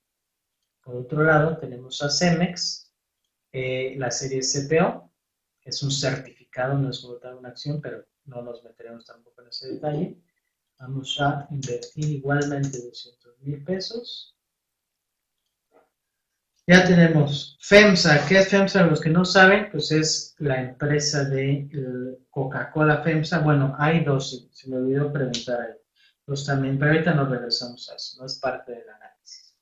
por otro lado tenemos a Cemex, eh, la serie CPO, es un certificado, no es como tal una acción, pero no nos meteremos tampoco en ese detalle. Vamos a invertir igualmente 200 mil pesos. Ya tenemos FEMSA. ¿Qué es FEMSA? Los que no saben, pues es la empresa de Coca-Cola FEMSA. Bueno, hay dos, se me olvidó preguntar ahí. Pues también, pero ahorita nos regresamos a eso, no es parte del análisis.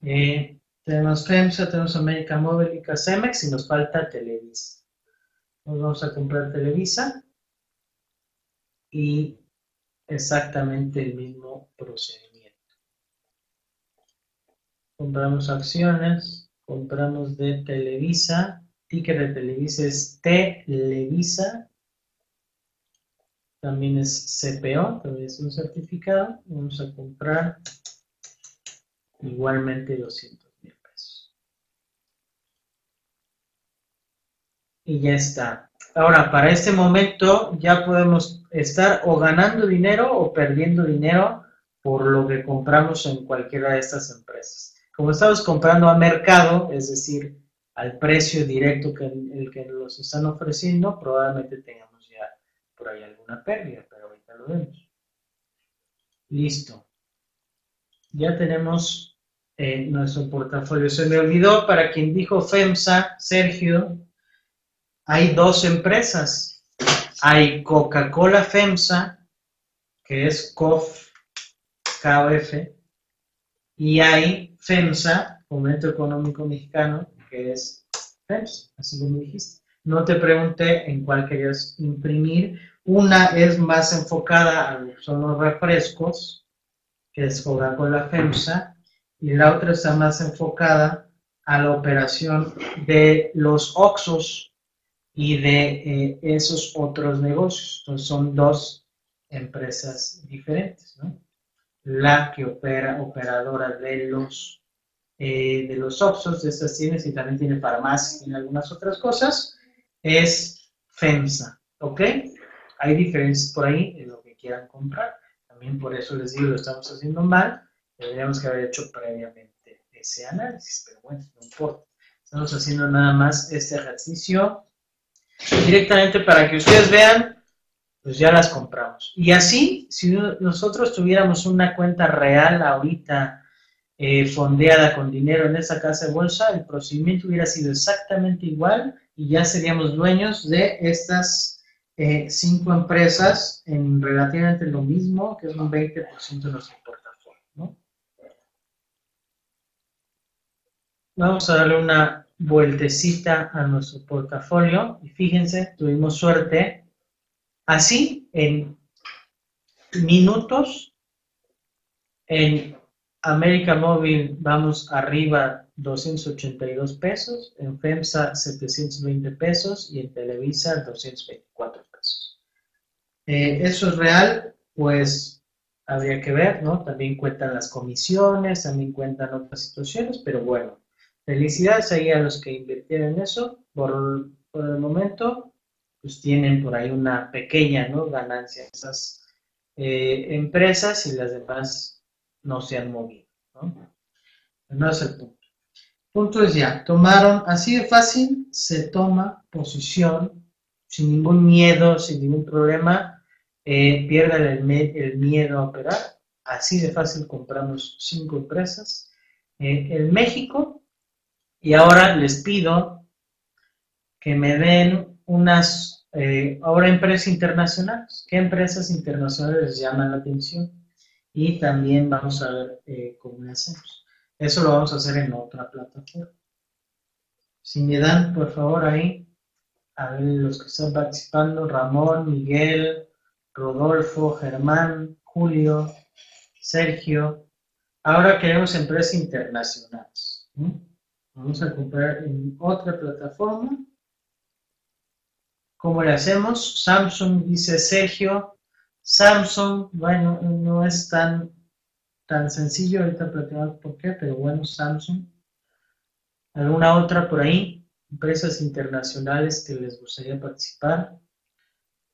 Eh, Tenemos FEMSA, tenemos América Móvil y Casemex y nos falta Televisa. Nos vamos a comprar Televisa y exactamente el mismo procedimiento. Compramos acciones, compramos de Televisa, ticket de Televisa es Televisa, también es CPO, también es un certificado, vamos a comprar igualmente 200 mil pesos. Y ya está. Ahora, para este momento ya podemos estar o ganando dinero o perdiendo dinero por lo que compramos en cualquiera de estas empresas. Como estamos comprando a mercado, es decir, al precio directo que el que nos están ofreciendo, probablemente tengamos ya por ahí alguna pérdida, pero ahorita lo vemos. Listo. Ya tenemos eh, nuestro portafolio. Se me olvidó para quien dijo FEMSA, Sergio, hay dos empresas. Hay Coca-Cola FEMSA, que es COF, KOF, y hay FEMSA, Fomento Económico Mexicano, que es FEMSA, así como dijiste. No te pregunté en cuál querías imprimir. Una es más enfocada a son los refrescos, que es Coca-Cola FEMSA, y la otra está más enfocada a la operación de los OXOS, y de eh, esos otros negocios. Entonces son dos empresas diferentes, ¿no? La que opera, operadora de los, eh, de los Oxos, de estas tienes, y también tiene farmacias y algunas otras cosas, es FEMSA, ¿ok? Hay diferencias por ahí en lo que quieran comprar. También por eso les digo, lo estamos haciendo mal. Deberíamos que haber hecho previamente ese análisis, pero bueno, no importa. Estamos haciendo nada más este ejercicio directamente para que ustedes vean, pues ya las compramos. Y así, si nosotros tuviéramos una cuenta real ahorita eh, fondeada con dinero en esa casa de bolsa, el procedimiento hubiera sido exactamente igual y ya seríamos dueños de estas eh, cinco empresas en relativamente lo mismo, que es un 20% de nuestro portafolio. Vamos a darle una vueltecita a nuestro portafolio y fíjense, tuvimos suerte. Así, en minutos, en América Móvil vamos arriba 282 pesos, en FEMSA 720 pesos y en Televisa 224 pesos. Eh, ¿Eso es real? Pues habría que ver, ¿no? También cuentan las comisiones, también cuentan otras situaciones, pero bueno, Felicidades ahí a los que invirtieron en eso. Por, el momento, pues tienen por ahí una pequeña ¿no? ganancia esas eh, empresas y las demás no se han movido. ¿no? no es el punto. Punto es ya, tomaron, así de fácil, se toma posición sin ningún miedo, sin ningún problema, eh, pierdan el, el, miedo a operar. Así de fácil compramos cinco empresas. Eh, en México y ahora les pido que me den unas, eh, ahora empresas internacionales. ¿Qué empresas internacionales les llaman la atención? Y también vamos a ver eh, cómo lo hacemos. Eso lo vamos a hacer en otra plataforma. Si me dan, por favor, ahí, a ver los que están participando, Ramón, Miguel, Rodolfo, Germán, Julio, Sergio. Ahora queremos empresas internacionales. Vamos a comprar en otra plataforma. ¿Cómo le hacemos? Samsung, dice Sergio. Samsung, bueno, no es tan, tan sencillo, ahorita platicamos por qué, pero bueno, Samsung. ¿Alguna otra por ahí? Empresas internacionales que les gustaría participar.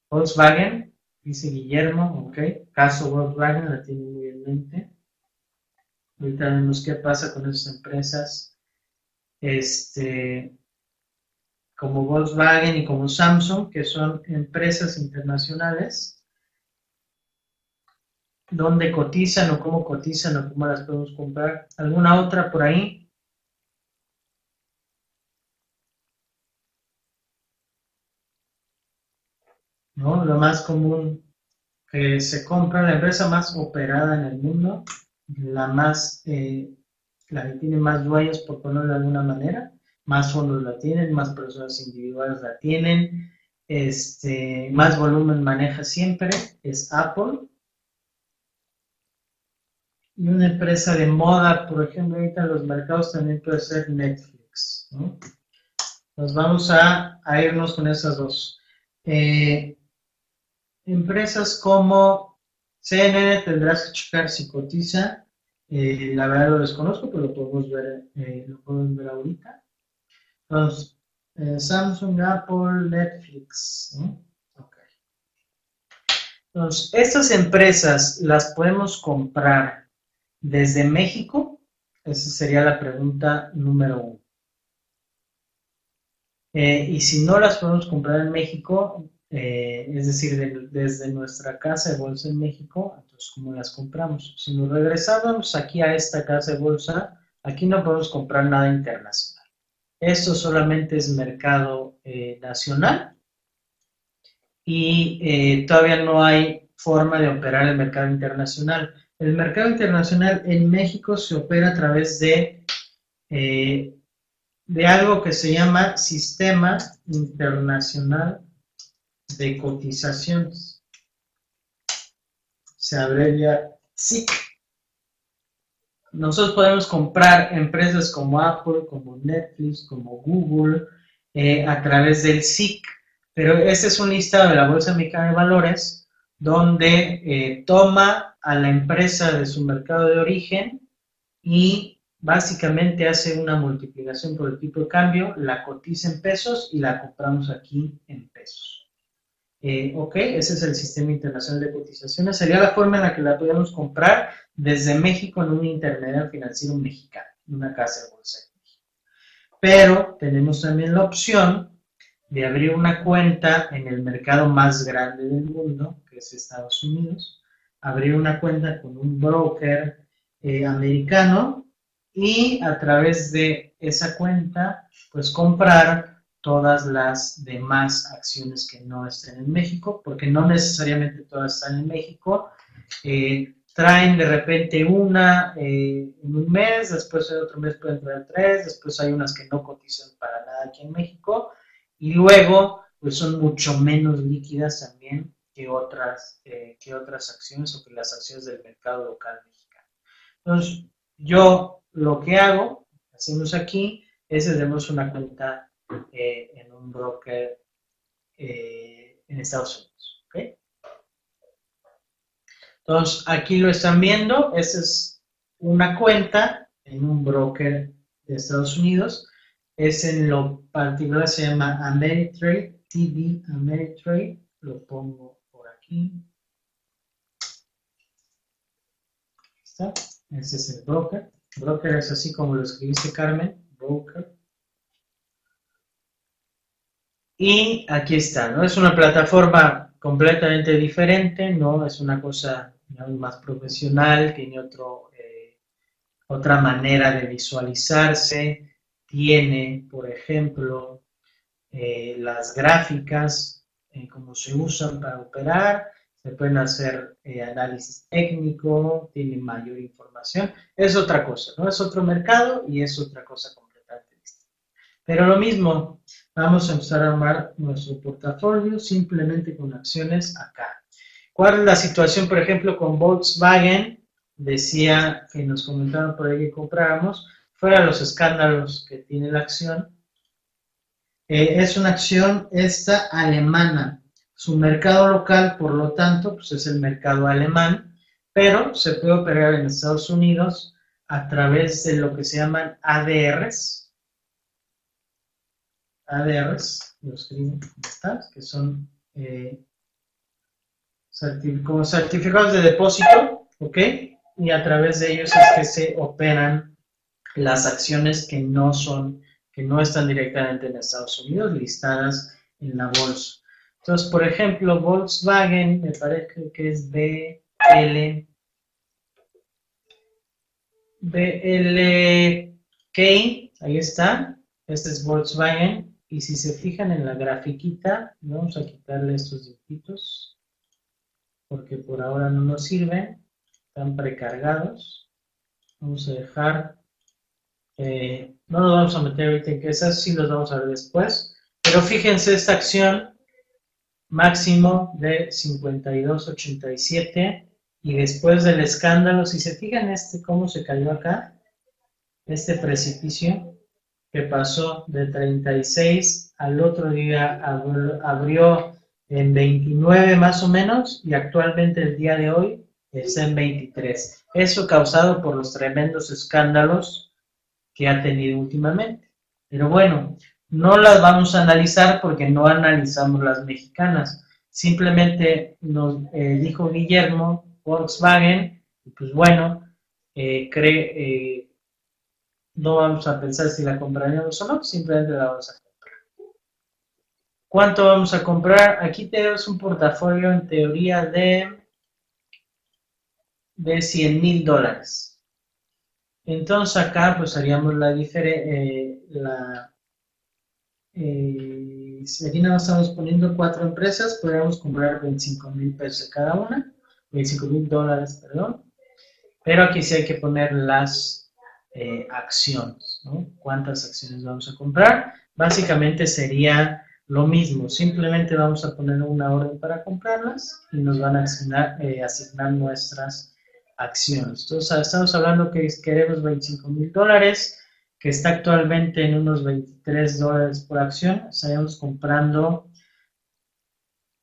Volkswagen, dice Guillermo, ok. Caso Volkswagen la tiene muy en mente. Ahorita vemos qué pasa con esas empresas este, como Volkswagen y como Samsung, que son empresas internacionales, dónde cotizan o cómo cotizan o cómo las podemos comprar. ¿Alguna otra por ahí? ¿No? Lo más común que se compra, la empresa más operada en el mundo, la más eh, la que tiene más dueños, por ponerlo de alguna manera, más fondos la tienen, más personas individuales la tienen, este, más volumen maneja siempre, es Apple. Y una empresa de moda, por ejemplo, ahorita en los mercados también puede ser Netflix. Nos vamos a, irnos con esas dos. Eh, empresas como CNN tendrás que checar si cotiza. Eh, la verdad lo desconozco, pero lo podemos ver, eh, lo podemos ver ahorita. Entonces, Samsung, Apple, Netflix. Entonces, estas empresas las podemos comprar desde México. Esa sería la pregunta número uno. Eh, y si no las podemos comprar en México, eh, es decir, desde nuestra casa de bolsa en México, entonces, ¿cómo las compramos? Si nos regresamos aquí a esta casa de bolsa, aquí no podemos comprar nada internacional. Esto solamente es mercado eh, nacional y todavía no hay forma de operar el mercado internacional. El mercado internacional en México se opera a través de de algo que se llama Sistema Internacional de Cotizaciones. Se abrevia SIC. Nosotros podemos comprar empresas como Apple, como Netflix, como Google, eh, a través del SIC, pero este es un listado de la Bolsa Mexicana de Valores donde eh, toma a la empresa de su mercado de origen y básicamente hace una multiplicación por el tipo de cambio, la cotiza en pesos y la compramos aquí en pesos. Eh, ok, ese es el sistema internacional de cotizaciones. Sería la forma en la que la podemos comprar desde México en un intermediario financiero mexicano, una casa de bolsa de México. Pero tenemos también la opción de abrir una cuenta en el mercado más grande del mundo, que es Estados Unidos, abrir una cuenta con un broker eh, americano y a través de esa cuenta, pues comprar todas las demás acciones que no estén en México, porque no necesariamente todas están en México. Eh, traen de repente una eh, en un mes, después en otro mes pueden traer tres, después hay unas que no cotizan para nada aquí en México, y luego pues son mucho menos líquidas también que otras, eh, que otras acciones o que las acciones del mercado local mexicano. Entonces, yo lo que hago, hacemos aquí, es tenemos una cuenta eh, en un broker eh, en Estados Unidos. ¿okay? Entonces, aquí lo están viendo, esa es una cuenta en un broker de Estados Unidos. Es en lo particular, se llama Ameritrade, TV Ameritrade. Lo pongo por aquí. Está. Ese es el broker. Broker es así como lo escribiste, Carmen. Broker. Y aquí está, ¿no? Es una plataforma completamente diferente, ¿no? Es una cosa más profesional, tiene otro, eh, otra manera de visualizarse, tiene, por ejemplo, eh, las gráficas, eh, se usan para operar, se pueden hacer eh, análisis técnico, tiene mayor información, es otra cosa, ¿no? Es otro mercado y es otra cosa completamente. Pero lo mismo, vamos a empezar a armar nuestro portafolio simplemente con acciones acá. ¿Cuál es la situación, por ejemplo, con Volkswagen? Decía que nos comentaron por ahí que compráramos, fuera los escándalos que tiene la acción. Eh, es una acción esta alemana, su mercado local, por lo tanto, pues es el mercado alemán, pero se puede operar en Estados Unidos a través de lo que se llaman ADRs. ADRs, los que son eh, como certificados de depósito, ¿ok? Y a través de ellos es que se operan las acciones que no son, que no están directamente en Estados Unidos listadas en la bolsa. Entonces, por ejemplo, Volkswagen, me parece que es BL, BLK, ahí está, este es Volkswagen, y si se fijan en la grafiquita, vamos a quitarle estos dibujitos, porque por ahora no nos sirven, están precargados. Vamos a dejar Eh, no nos vamos a meter ahorita en que esas sí los vamos a ver después. Pero fíjense esta acción máximo de 52.87 y después del escándalo, si se fijan este cómo se cayó acá, este precipicio que pasó de 36 al otro día abrió en 29 más o menos y actualmente el día de hoy está en 23. Eso causado por los tremendos escándalos que ha tenido últimamente. Pero bueno, no las vamos a analizar porque no analizamos las mexicanas. Simplemente nos eh, dijo Guillermo, Volkswagen, pues bueno, eh, cree, eh, no vamos a pensar si la compraríamos o no, simplemente la vamos a comprar. ¿Cuánto vamos a comprar? Aquí tenemos un portafolio en teoría de, de 100 mil dólares. Entonces acá pues haríamos la diferencia, eh, si aquí nada estamos poniendo cuatro empresas, podríamos comprar 25 mil pesos cada una, 25 mil dólares, perdón. Pero aquí sí hay que poner las eh, acciones, ¿no? ¿Cuántas acciones vamos a comprar? Básicamente sería lo mismo, simplemente vamos a poner una orden para comprarlas y nos van a asignar, eh, asignar nuestras acciones. Entonces, estamos hablando que queremos 25 mil dólares, que está actualmente en unos 23 dólares por acción, estaríamos comprando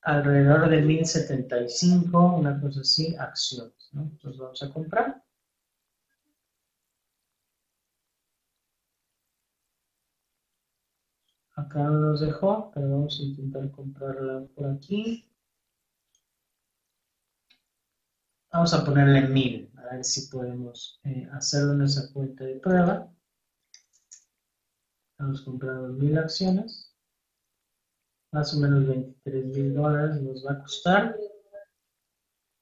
alrededor de 1075, una cosa así, acciones. ¿no? Entonces vamos a comprar. Acá no nos dejó, pero vamos a intentar comprarla por aquí. Vamos a ponerle 1000, a ver si podemos eh, hacerlo en esa cuenta de prueba. Estamos comprando mil acciones. Más o menos 23 mil dólares nos va a costar.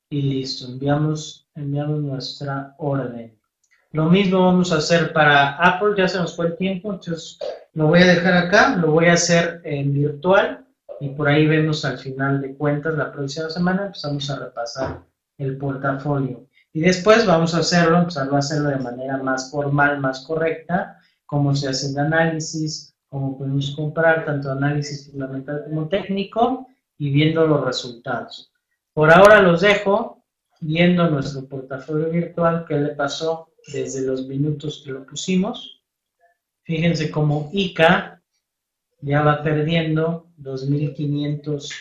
Y listo, enviamos, enviamos nuestra orden. Lo mismo vamos a hacer para Apple, ya se nos fue el tiempo, entonces lo voy a dejar acá, lo voy a hacer en virtual y por ahí vemos al final de cuentas la próxima semana, empezamos a repasar el portafolio. Y después vamos a hacerlo, empezarlo a hacerlo de manera más formal, más correcta, cómo se hace el análisis, cómo podemos comprar, tanto análisis fundamental como técnico, y viendo los resultados. Por ahora los dejo viendo nuestro portafolio virtual, qué le pasó desde los minutos que lo pusimos. Fíjense cómo ICA ya va perdiendo 2.500,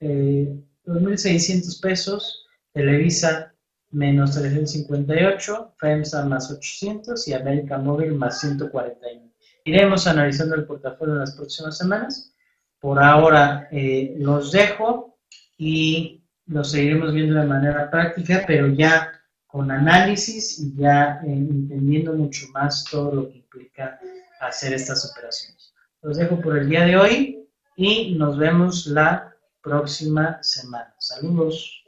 2.600 eh, pesos, Televisa menos 358, FEMSA más 800 y América Móvil más 141. Iremos analizando el portafolio en las próximas semanas. Por ahora eh, los dejo y los seguiremos viendo de manera práctica, pero ya con análisis y ya eh, entendiendo mucho más todo lo que implica hacer estas operaciones. Los dejo por el día de hoy y nos vemos la próxima semana. Saludos.